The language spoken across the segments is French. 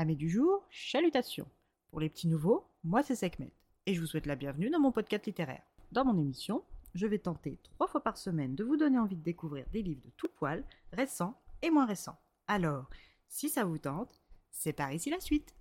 Amis du jour, chalutations. Pour les petits nouveaux, moi c'est Sekhmet et je vous souhaite la bienvenue dans mon podcast littéraire. Dans mon émission, je vais tenter trois fois par semaine de vous donner envie de découvrir des livres de tout poil, récents et moins récents. Alors, si ça vous tente, c'est par ici la suite.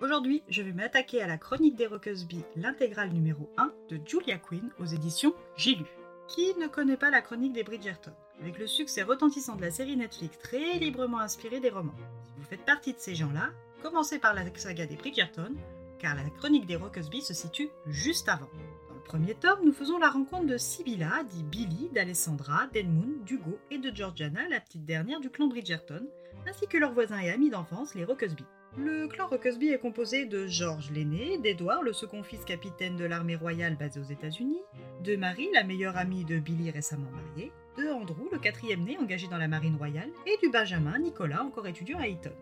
Aujourd'hui, je vais m'attaquer à la chronique des Rockersby, l'intégrale numéro 1 de Julia Quinn aux éditions J'ai lu. Qui ne connaît pas la chronique des Bridgerton? Avec le succès retentissant de la série Netflix très librement inspirée des romans. Si vous faites partie de ces gens-là, commencez par la saga des Bridgerton, car la chronique des Rockersby se situe juste avant. Dans le premier tome, nous faisons la rencontre de Sibylla, dit Billy, d'Alessandra, d'Edmund, d'Hugo et de Georgiana, la petite dernière du clan Bridgerton, ainsi que leurs voisins et amis d'enfance, les Rockersby. Le clan Rockersby est composé de George l'aîné, d'Edward, le second fils capitaine de l'armée royale basée aux États-Unis, de Marie, la meilleure amie de Billy récemment mariée, de Andrew, le quatrième né engagé dans la marine royale, et du Benjamin, Nicolas, encore étudiant à Eton.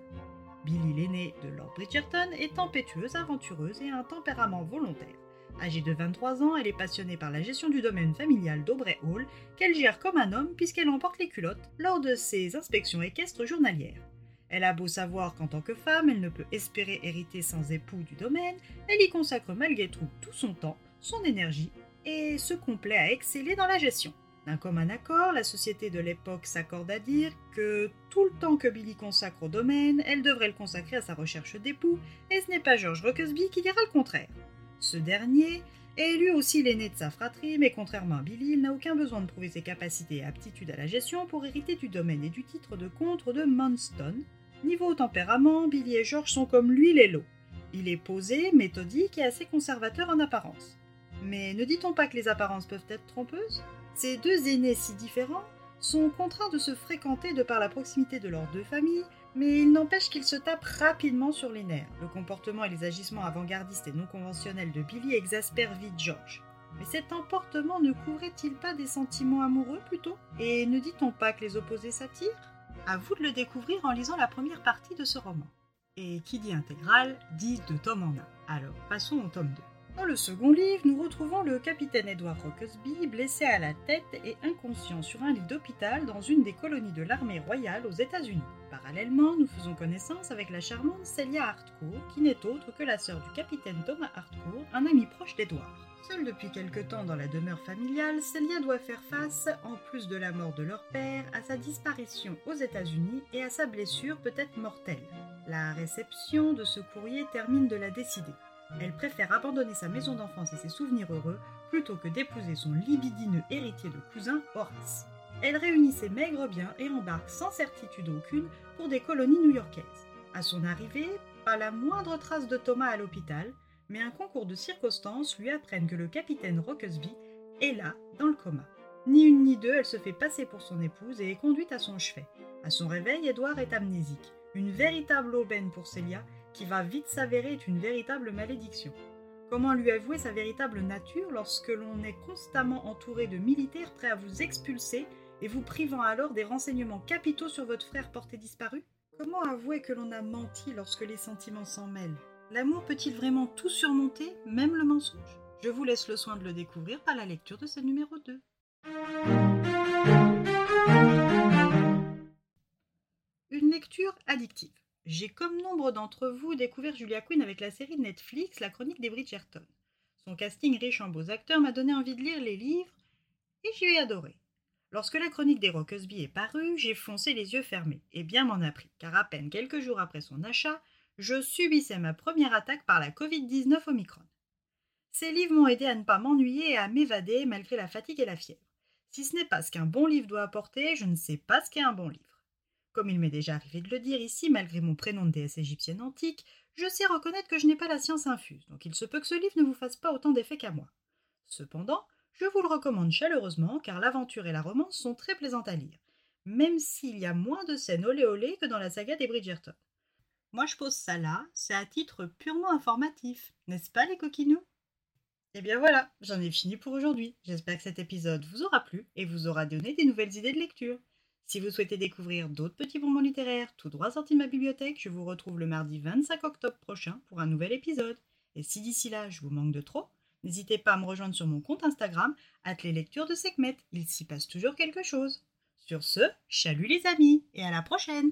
Billy l'aîné de Lord Bridgerton est tempétueuse, aventureuse et a un tempérament volontaire. Âgée de 23 ans, elle est passionnée par la gestion du domaine familial d'Aubrey Hall, qu'elle gère comme un homme puisqu'elle emporte les culottes lors de ses inspections équestres journalières. Elle a beau savoir qu'en tant que femme, elle ne peut espérer hériter sans époux du domaine, elle y consacre malgré tout tout son temps, son énergie, et se complaît à exceller dans la gestion. D'un commun accord, la société de l'époque s'accorde à dire que tout le temps que Billy consacre au domaine, elle devrait le consacrer à sa recherche d'époux, et ce n'est pas George Rockersby qui dira le contraire. Ce dernier est lui aussi l'aîné de sa fratrie, mais contrairement à Billy, il n'a aucun besoin de prouver ses capacités et aptitudes à la gestion pour hériter du domaine et du titre de comte de Monston, Niveau tempérament, Billy et George sont comme l'huile et l'eau. Il est posé, méthodique et assez conservateur en apparence. Mais ne dit-on pas que les apparences peuvent être trompeuses? Ces deux aînés si différents sont contraints de se fréquenter de par la proximité de leurs deux familles, mais il n'empêche qu'ils se tapent rapidement sur les nerfs. Le comportement et les agissements avant-gardistes et non conventionnels de Billy exaspèrent vite George. Mais cet emportement ne couvrait-il pas des sentiments amoureux plutôt? Et ne dit-on pas que les opposés s'attirent? À vous de le découvrir en lisant la première partie de ce roman. Et qui dit intégrale dit deux tomes en un. Alors passons au tome 2. Dans le second livre, nous retrouvons le capitaine Edward Rockersby blessé à la tête et inconscient sur un lit d'hôpital dans une des colonies de l'armée royale aux États-Unis. Parallèlement, nous faisons connaissance avec la charmante Celia Hartcourt, qui n'est autre que la sœur du capitaine Thomas Hartcourt, un ami proche d'Edward. Seule depuis quelque temps dans la demeure familiale, Celia doit faire face, en plus de la mort de leur père, à sa disparition aux États-Unis et à sa blessure peut-être mortelle. La réception de ce courrier termine de la décider. Elle préfère abandonner sa maison d'enfance et ses souvenirs heureux plutôt que d'épouser son libidineux héritier de cousin, Horace. Elle réunit ses maigres biens et embarque sans certitude aucune pour des colonies new-yorkaises. À son arrivée, pas la moindre trace de Thomas à l'hôpital, mais un concours de circonstances lui apprennent que le capitaine Rockersby est là, dans le coma. Ni une ni deux, elle se fait passer pour son épouse et est conduite à son chevet. À son réveil, Édouard est amnésique. Une véritable aubaine pour Célia, qui va vite s'avérer être une véritable malédiction. Comment lui avouer sa véritable nature lorsque l'on est constamment entouré de militaires prêts à vous expulser et vous privant alors des renseignements capitaux sur votre frère porté disparu? Comment avouer que l'on a menti lorsque les sentiments s'en mêlent? L'amour peut-il vraiment tout surmonter, même le mensonge? Je vous laisse le soin de le découvrir par la lecture de ce numéro 2. Une lecture addictive. J'ai comme nombre d'entre vous découvert Julia Quinn avec la série de Netflix La chronique des Bridgerton. Son casting riche en beaux acteurs m'a donné envie de lire les livres et j'y ai adoré. Lorsque la chronique des Rockersby est parue, j'ai foncé les yeux fermés, et bien m'en a pris, car à peine quelques jours après son achat, je subissais ma première attaque par la Covid-19 Omicron. Ces livres m'ont aidé à ne pas m'ennuyer et à m'évader malgré la fatigue et la fièvre. Si ce n'est pas ce qu'un bon livre doit apporter, je ne sais pas ce qu'est un bon livre. Comme il m'est déjà arrivé de le dire ici, malgré mon prénom de déesse égyptienne antique, je sais reconnaître que je n'ai pas la science infuse, donc il se peut que ce livre ne vous fasse pas autant d'effet qu'à moi. Cependant, je vous le recommande chaleureusement car l'aventure et la romance sont très plaisantes à lire, même s'il y a moins de scènes olé olé que dans la saga des Bridgerton. Moi, je pose ça là, c'est à titre purement informatif, n'est-ce pas les coquinous? Eh bien voilà, j'en ai fini pour aujourd'hui. J'espère que cet épisode vous aura plu et vous aura donné des nouvelles idées de lecture. Si vous souhaitez découvrir d'autres petits bonbons littéraires tout droit sortis de ma bibliothèque, je vous retrouve le mardi 25 octobre prochain pour un nouvel épisode. Et si d'ici là je vous manque de trop, n'hésitez pas à me rejoindre sur mon compte Instagram, les lectures de Sekhmet, il s'y passe toujours quelque chose. Sur ce, chalut les amis et à la prochaine